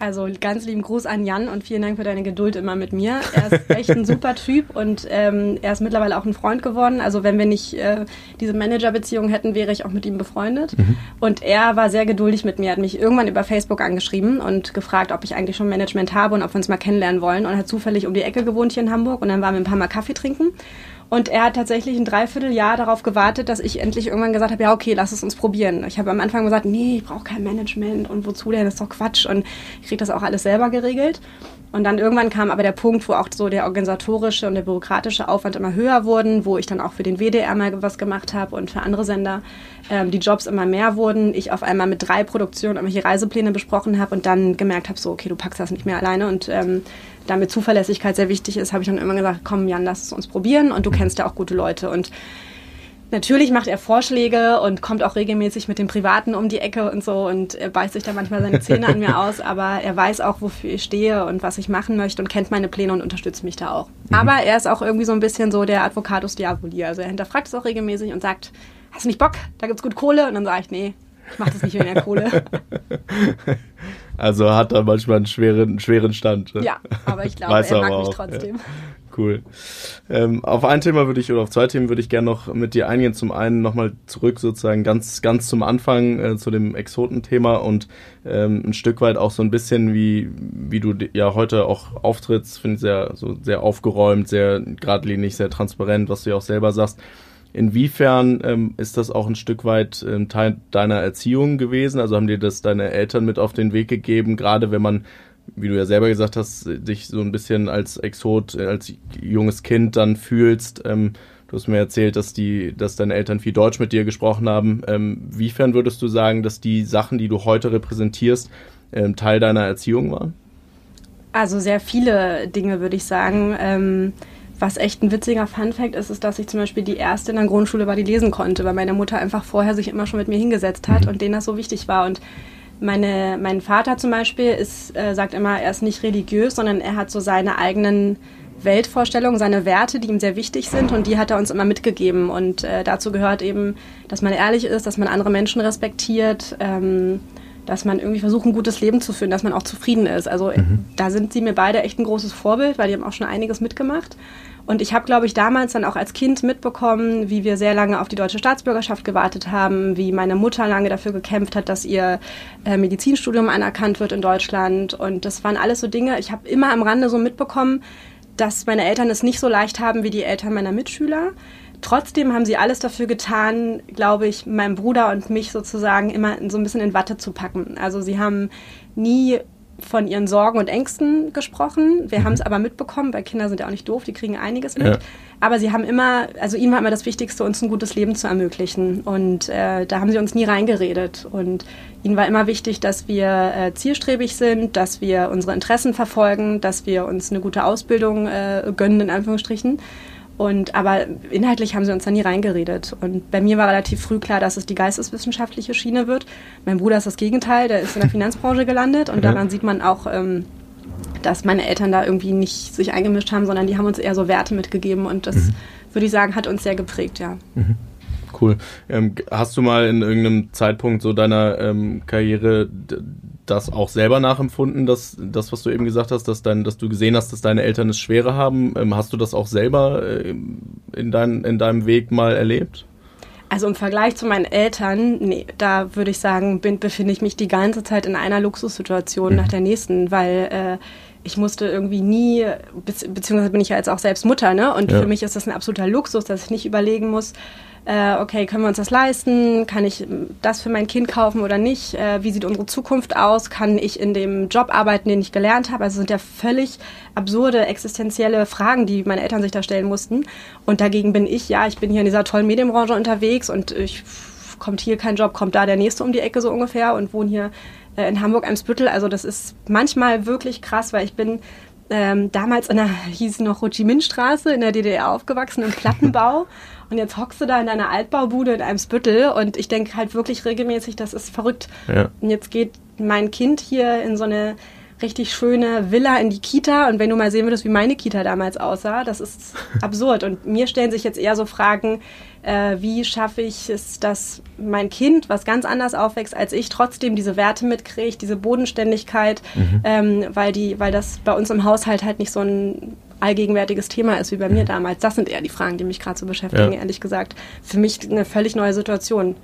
Also ganz lieben Gruß an Jan und vielen Dank für deine Geduld immer mit mir. Er ist echt ein super Typ und ähm, er ist mittlerweile auch ein Freund geworden. Also wenn wir nicht äh, diese Managerbeziehung hätten, wäre ich auch mit ihm befreundet. Mhm. Und er war sehr geduldig mit mir, Er hat mich irgendwann über Facebook angeschrieben und gefragt, ob ich eigentlich schon Management habe und ob wir uns mal kennenlernen wollen und hat zufällig um die Ecke gewohnt hier in Hamburg und dann waren wir ein paar Mal Kaffee trinken. Und er hat tatsächlich ein Dreivierteljahr darauf gewartet, dass ich endlich irgendwann gesagt habe, ja, okay, lass es uns probieren. Ich habe am Anfang gesagt, nee, ich brauche kein Management und wozu denn, das ist doch Quatsch und ich kriege das auch alles selber geregelt. Und dann irgendwann kam aber der Punkt, wo auch so der organisatorische und der bürokratische Aufwand immer höher wurden, wo ich dann auch für den WDR mal was gemacht habe und für andere Sender ähm, die Jobs immer mehr wurden. Ich auf einmal mit drei Produktionen irgendwelche Reisepläne besprochen habe und dann gemerkt habe, so, okay, du packst das nicht mehr alleine und ähm, damit Zuverlässigkeit sehr wichtig ist, habe ich dann immer gesagt, komm Jan, lass es uns probieren und du kennst ja auch gute Leute und Natürlich macht er Vorschläge und kommt auch regelmäßig mit dem Privaten um die Ecke und so und er beißt sich da manchmal seine Zähne an mir aus, aber er weiß auch, wofür ich stehe und was ich machen möchte und kennt meine Pläne und unterstützt mich da auch. Mhm. Aber er ist auch irgendwie so ein bisschen so der Advocatus Diaboli. Also er hinterfragt es auch regelmäßig und sagt, hast du nicht Bock? Da gibt's gut Kohle. Und dann sage ich, nee, ich mach das nicht wegen der Kohle. Also hat er manchmal einen schweren, schweren Stand. Ne? Ja, aber ich glaube, er mag mich auch, trotzdem. Ja. Cool. Ähm, auf ein Thema würde ich, oder auf zwei Themen würde ich gerne noch mit dir eingehen. Zum einen nochmal zurück sozusagen ganz, ganz zum Anfang äh, zu dem Exotenthema und ähm, ein Stück weit auch so ein bisschen wie, wie du ja heute auch auftrittst, finde ich sehr, so sehr aufgeräumt, sehr geradlinig, sehr transparent, was du ja auch selber sagst. Inwiefern ähm, ist das auch ein Stück weit ähm, Teil deiner Erziehung gewesen? Also haben dir das deine Eltern mit auf den Weg gegeben, gerade wenn man wie du ja selber gesagt hast, dich so ein bisschen als Exot, äh, als junges Kind dann fühlst. Ähm, du hast mir erzählt, dass die, dass deine Eltern viel Deutsch mit dir gesprochen haben. Ähm, wiefern würdest du sagen, dass die Sachen, die du heute repräsentierst, ähm, Teil deiner Erziehung waren? Also sehr viele Dinge, würde ich sagen. Ähm, was echt ein witziger Funfact ist, ist, dass ich zum Beispiel die erste in der Grundschule war, die lesen konnte, weil meine Mutter einfach vorher sich immer schon mit mir hingesetzt hat mhm. und denen das so wichtig war. Und meine, mein Vater zum Beispiel ist, äh, sagt immer, er ist nicht religiös, sondern er hat so seine eigenen Weltvorstellungen, seine Werte, die ihm sehr wichtig sind und die hat er uns immer mitgegeben. Und äh, dazu gehört eben, dass man ehrlich ist, dass man andere Menschen respektiert, ähm, dass man irgendwie versucht, ein gutes Leben zu führen, dass man auch zufrieden ist. Also mhm. da sind sie mir beide echt ein großes Vorbild, weil die haben auch schon einiges mitgemacht. Und ich habe, glaube ich, damals dann auch als Kind mitbekommen, wie wir sehr lange auf die deutsche Staatsbürgerschaft gewartet haben, wie meine Mutter lange dafür gekämpft hat, dass ihr äh, Medizinstudium anerkannt wird in Deutschland. Und das waren alles so Dinge, ich habe immer am Rande so mitbekommen, dass meine Eltern es nicht so leicht haben wie die Eltern meiner Mitschüler. Trotzdem haben sie alles dafür getan, glaube ich, meinem Bruder und mich sozusagen immer so ein bisschen in Watte zu packen. Also sie haben nie von ihren Sorgen und Ängsten gesprochen. Wir mhm. haben es aber mitbekommen, weil Kinder sind ja auch nicht doof, die kriegen einiges mit. Ja. Aber sie haben immer, also ihnen war immer das Wichtigste, uns ein gutes Leben zu ermöglichen. Und äh, da haben sie uns nie reingeredet. Und ihnen war immer wichtig, dass wir äh, zielstrebig sind, dass wir unsere Interessen verfolgen, dass wir uns eine gute Ausbildung äh, gönnen, in Anführungsstrichen. Und, aber inhaltlich haben sie uns da nie reingeredet. Und bei mir war relativ früh klar, dass es die geisteswissenschaftliche Schiene wird. Mein Bruder ist das Gegenteil, der ist in der Finanzbranche gelandet. Und daran sieht man auch, ähm, dass meine Eltern da irgendwie nicht sich eingemischt haben, sondern die haben uns eher so Werte mitgegeben. Und das, mhm. würde ich sagen, hat uns sehr geprägt, ja. Mhm. Cool. Ähm, hast du mal in irgendeinem Zeitpunkt so deiner ähm, Karriere das auch selber nachempfunden, dass das, was du eben gesagt hast, dass, dein, dass du gesehen hast, dass deine Eltern es schwerer haben? Ähm, hast du das auch selber äh, in, dein, in deinem Weg mal erlebt? Also im Vergleich zu meinen Eltern, nee, da würde ich sagen, bin, befinde ich mich die ganze Zeit in einer Luxussituation mhm. nach der nächsten, weil äh, ich musste irgendwie nie, beziehungsweise bin ich ja jetzt auch selbst Mutter, ne? Und ja. für mich ist das ein absoluter Luxus, dass ich nicht überlegen muss, äh, okay, können wir uns das leisten? Kann ich das für mein Kind kaufen oder nicht? Äh, wie sieht unsere Zukunft aus? Kann ich in dem Job arbeiten, den ich gelernt habe? Also sind ja völlig absurde existenzielle Fragen, die meine Eltern sich da stellen mussten. Und dagegen bin ich, ja, ich bin hier in dieser tollen Medienbranche unterwegs und ich kommt hier kein Job, kommt da der nächste um die Ecke so ungefähr und wohne hier äh, in Hamburg-Eimsbüttel. Also das ist manchmal wirklich krass, weil ich bin ähm, damals in der, hieß noch Ho Chi Minh Straße in der DDR aufgewachsen, im Plattenbau. Und jetzt hockst du da in deiner Altbaubude in einem Spüttel und ich denke halt wirklich regelmäßig, das ist verrückt. Ja. Und jetzt geht mein Kind hier in so eine richtig schöne Villa in die Kita und wenn du mal sehen würdest, wie meine Kita damals aussah, das ist absurd. Und mir stellen sich jetzt eher so Fragen, äh, wie schaffe ich es, dass mein Kind, was ganz anders aufwächst als ich, trotzdem diese Werte mitkriegt, diese Bodenständigkeit, mhm. ähm, weil, die, weil das bei uns im Haushalt halt nicht so ein allgegenwärtiges Thema ist wie bei mir mhm. damals. Das sind eher die Fragen, die mich gerade so beschäftigen, ja. ehrlich gesagt. Für mich eine völlig neue Situation.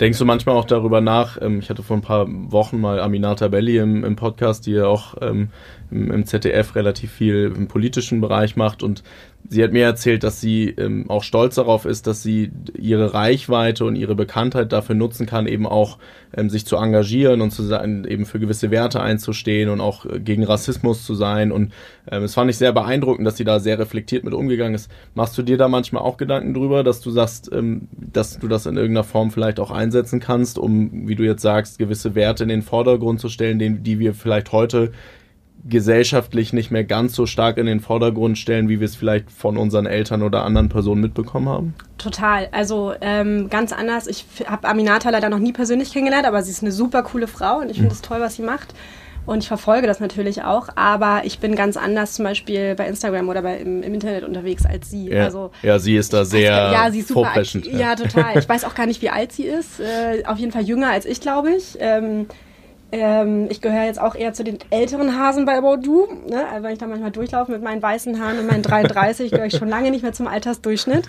Denkst du manchmal auch darüber nach? Ähm, ich hatte vor ein paar Wochen mal Aminata Belli im, im Podcast, die ja auch ähm, im, im, ZDF relativ viel im politischen Bereich macht und sie hat mir erzählt, dass sie ähm, auch stolz darauf ist, dass sie ihre Reichweite und ihre Bekanntheit dafür nutzen kann, eben auch ähm, sich zu engagieren und zu sein, eben für gewisse Werte einzustehen und auch äh, gegen Rassismus zu sein. Und ähm, es fand ich sehr beeindruckend, dass sie da sehr reflektiert mit umgegangen ist. Machst du dir da manchmal auch Gedanken drüber, dass du sagst, ähm, dass du das in irgendeiner Form vielleicht auch einsetzen kannst, um, wie du jetzt sagst, gewisse Werte in den Vordergrund zu stellen, den, die wir vielleicht heute gesellschaftlich nicht mehr ganz so stark in den Vordergrund stellen, wie wir es vielleicht von unseren Eltern oder anderen Personen mitbekommen haben? Total. Also ähm, ganz anders. Ich habe Aminata leider noch nie persönlich kennengelernt, aber sie ist eine super coole Frau und ich finde es mhm. toll, was sie macht. Und ich verfolge das natürlich auch, aber ich bin ganz anders zum Beispiel bei Instagram oder bei, im, im Internet unterwegs als sie. Ja, also, ja sie ist da sehr ja, sie ist super, ja. ja, total. Ich weiß auch gar nicht, wie alt sie ist. Äh, auf jeden Fall jünger als ich, glaube ich. Ähm, ähm, ich gehöre jetzt auch eher zu den älteren Hasen bei You. Ne? Also wenn ich da manchmal durchlaufe mit meinen weißen Haaren und meinen 33, gehöre ich schon lange nicht mehr zum Altersdurchschnitt.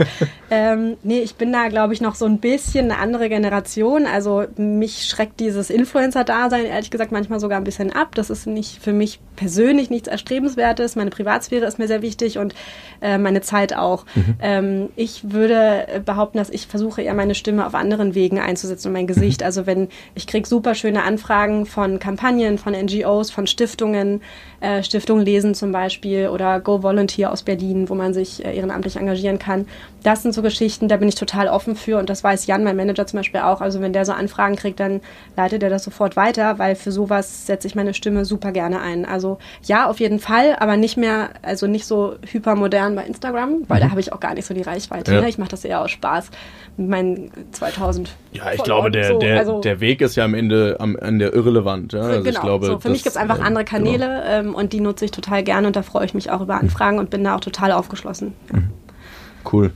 Ähm, nee, ich bin da, glaube ich, noch so ein bisschen eine andere Generation. Also mich schreckt dieses Influencer-Dasein ehrlich gesagt manchmal sogar ein bisschen ab. Das ist nicht für mich persönlich nichts Erstrebenswertes. Meine Privatsphäre ist mir sehr wichtig und äh, meine Zeit auch. Mhm. Ähm, ich würde behaupten, dass ich versuche eher meine Stimme auf anderen Wegen einzusetzen und mein Gesicht. Mhm. Also wenn ich kriege super schöne Anfragen von Kampagnen, von NGOs, von Stiftungen, äh, Stiftung Lesen zum Beispiel oder Go Volunteer aus Berlin, wo man sich äh, ehrenamtlich engagieren kann. Das sind so Geschichten, da bin ich total offen für und das weiß Jan, mein Manager zum Beispiel auch. Also wenn der so Anfragen kriegt, dann leitet er das sofort weiter, weil für sowas setze ich meine Stimme super gerne ein. Also ja, auf jeden Fall, aber nicht mehr, also nicht so hypermodern bei Instagram, weil mhm. da habe ich auch gar nicht so die Reichweite. Ja. Ne? Ich mache das eher aus Spaß mit meinen 2000. Ja, ich glaube, der, so. der, also, der Weg ist ja am Ende am Ende irrelevant. Ja? Also genau, ich glaube, so. für mich gibt es einfach andere genau. Kanäle. Genau ähm, und die nutze ich total gerne und da freue ich mich auch über Anfragen und bin da auch total aufgeschlossen. Mhm. Cool.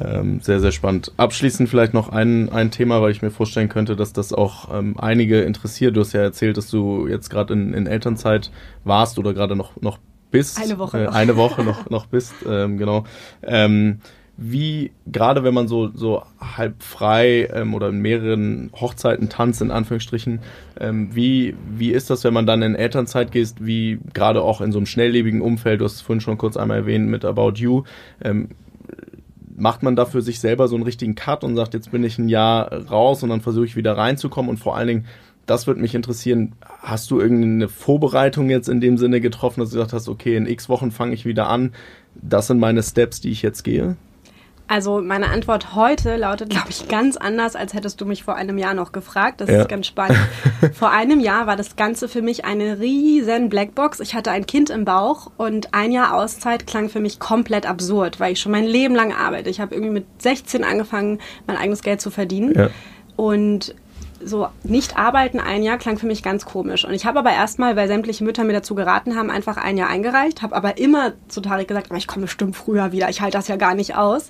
Ähm, sehr, sehr spannend. Abschließend vielleicht noch ein, ein Thema, weil ich mir vorstellen könnte, dass das auch ähm, einige interessiert. Du hast ja erzählt, dass du jetzt gerade in, in Elternzeit warst oder gerade noch, noch bist. Eine Woche. Äh, eine Woche noch, noch bist, ähm, genau. Ähm, wie, gerade wenn man so, so halb frei ähm, oder in mehreren Hochzeiten tanzt, in Anführungsstrichen, ähm, wie, wie ist das, wenn man dann in Elternzeit geht, wie gerade auch in so einem schnelllebigen Umfeld, du hast es vorhin schon kurz einmal erwähnt mit About You, ähm, macht man dafür sich selber so einen richtigen Cut und sagt, jetzt bin ich ein Jahr raus und dann versuche ich wieder reinzukommen und vor allen Dingen, das würde mich interessieren, hast du irgendeine Vorbereitung jetzt in dem Sinne getroffen, dass du gesagt hast, okay, in x Wochen fange ich wieder an, das sind meine Steps, die ich jetzt gehe? Also meine Antwort heute lautet, glaube ich, ganz anders, als hättest du mich vor einem Jahr noch gefragt. Das ja. ist ganz spannend. vor einem Jahr war das Ganze für mich eine riesen Blackbox. Ich hatte ein Kind im Bauch und ein Jahr Auszeit klang für mich komplett absurd, weil ich schon mein Leben lang arbeite. Ich habe irgendwie mit 16 angefangen, mein eigenes Geld zu verdienen. Ja. Und so nicht arbeiten ein Jahr klang für mich ganz komisch. Und ich habe aber erstmal, weil sämtliche Mütter mir dazu geraten haben, einfach ein Jahr eingereicht, habe aber immer zu Tarek gesagt, aber ich komme bestimmt früher wieder, ich halte das ja gar nicht aus.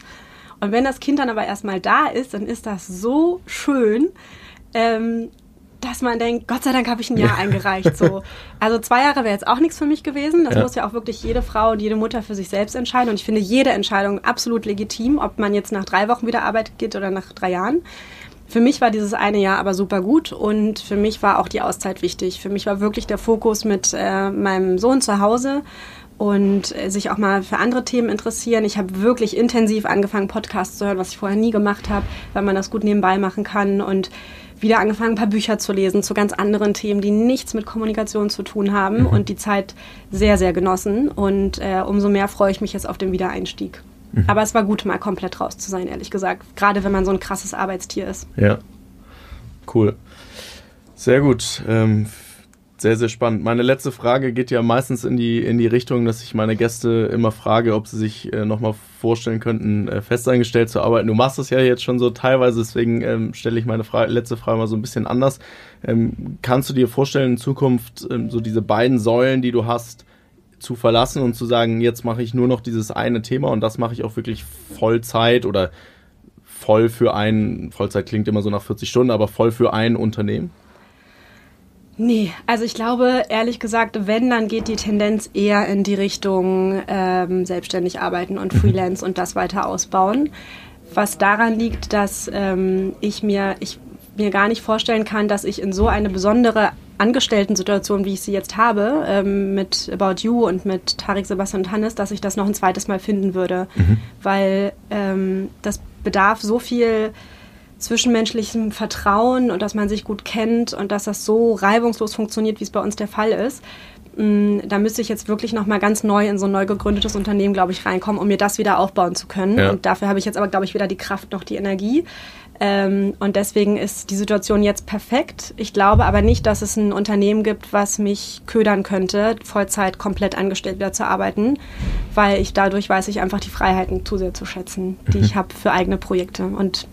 Und wenn das Kind dann aber erstmal da ist, dann ist das so schön, ähm, dass man denkt, Gott sei Dank habe ich ein Jahr eingereicht. So. Also zwei Jahre wäre jetzt auch nichts für mich gewesen. Das ja. muss ja auch wirklich jede Frau und jede Mutter für sich selbst entscheiden. Und ich finde jede Entscheidung absolut legitim, ob man jetzt nach drei Wochen wieder arbeitet geht oder nach drei Jahren. Für mich war dieses eine Jahr aber super gut und für mich war auch die Auszeit wichtig. Für mich war wirklich der Fokus mit äh, meinem Sohn zu Hause und sich auch mal für andere Themen interessieren. Ich habe wirklich intensiv angefangen, Podcasts zu hören, was ich vorher nie gemacht habe, weil man das gut nebenbei machen kann und wieder angefangen, ein paar Bücher zu lesen zu ganz anderen Themen, die nichts mit Kommunikation zu tun haben mhm. und die Zeit sehr, sehr genossen. Und äh, umso mehr freue ich mich jetzt auf den Wiedereinstieg. Mhm. Aber es war gut, mal komplett raus zu sein, ehrlich gesagt. Gerade wenn man so ein krasses Arbeitstier ist. Ja. Cool. Sehr gut. Ähm, Sehr, sehr spannend. Meine letzte Frage geht ja meistens in die, in die Richtung, dass ich meine Gäste immer frage, ob sie sich äh, nochmal vorstellen könnten, äh, festangestellt zu arbeiten. Du machst das ja jetzt schon so teilweise, deswegen ähm, stelle ich meine Frage, letzte Frage mal so ein bisschen anders. Ähm, kannst du dir vorstellen, in Zukunft ähm, so diese beiden Säulen, die du hast, zu verlassen und zu sagen, jetzt mache ich nur noch dieses eine Thema und das mache ich auch wirklich Vollzeit oder voll für ein, Vollzeit klingt immer so nach 40 Stunden, aber voll für ein Unternehmen? Nee, also ich glaube, ehrlich gesagt, wenn, dann geht die Tendenz eher in die Richtung ähm, selbstständig arbeiten und mhm. Freelance und das weiter ausbauen. Was daran liegt, dass ähm, ich mir, ich mir gar nicht vorstellen kann, dass ich in so eine besondere Angestellten-Situation, wie ich sie jetzt habe, ähm, mit About You und mit Tarek, Sebastian und Hannes, dass ich das noch ein zweites Mal finden würde. Mhm. Weil ähm, das bedarf so viel zwischenmenschlichem Vertrauen und dass man sich gut kennt und dass das so reibungslos funktioniert, wie es bei uns der Fall ist. Mm, da müsste ich jetzt wirklich nochmal ganz neu in so ein neu gegründetes Unternehmen, glaube ich, reinkommen, um mir das wieder aufbauen zu können. Ja. Und dafür habe ich jetzt aber, glaube ich, weder die Kraft noch die Energie. Ähm, und deswegen ist die Situation jetzt perfekt. Ich glaube aber nicht, dass es ein Unternehmen gibt, was mich ködern könnte, Vollzeit komplett angestellt wieder zu arbeiten, weil ich dadurch weiß ich einfach die Freiheiten zu sehr zu schätzen, die ich habe für eigene Projekte. Und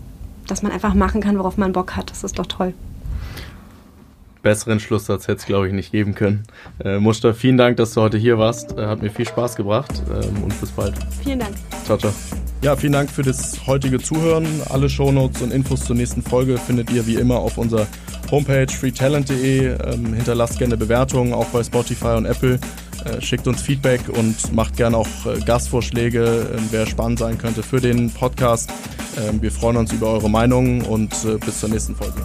dass man einfach machen kann, worauf man Bock hat. Das ist doch toll. Besseren Schlusssatz hätte es, glaube ich, nicht geben können. Äh, Muster, vielen Dank, dass du heute hier warst. Äh, hat mir viel Spaß gebracht ähm, und bis bald. Vielen Dank. Ciao, ciao. Ja, vielen Dank für das heutige Zuhören. Alle Shownotes und Infos zur nächsten Folge findet ihr wie immer auf unserer Homepage freetalent.de. Ähm, hinterlasst gerne Bewertungen, auch bei Spotify und Apple. Äh, schickt uns Feedback und macht gerne auch äh, Gastvorschläge, äh, wer spannend sein könnte für den Podcast. Ähm, wir freuen uns über eure Meinungen und bis zur nächsten Folge.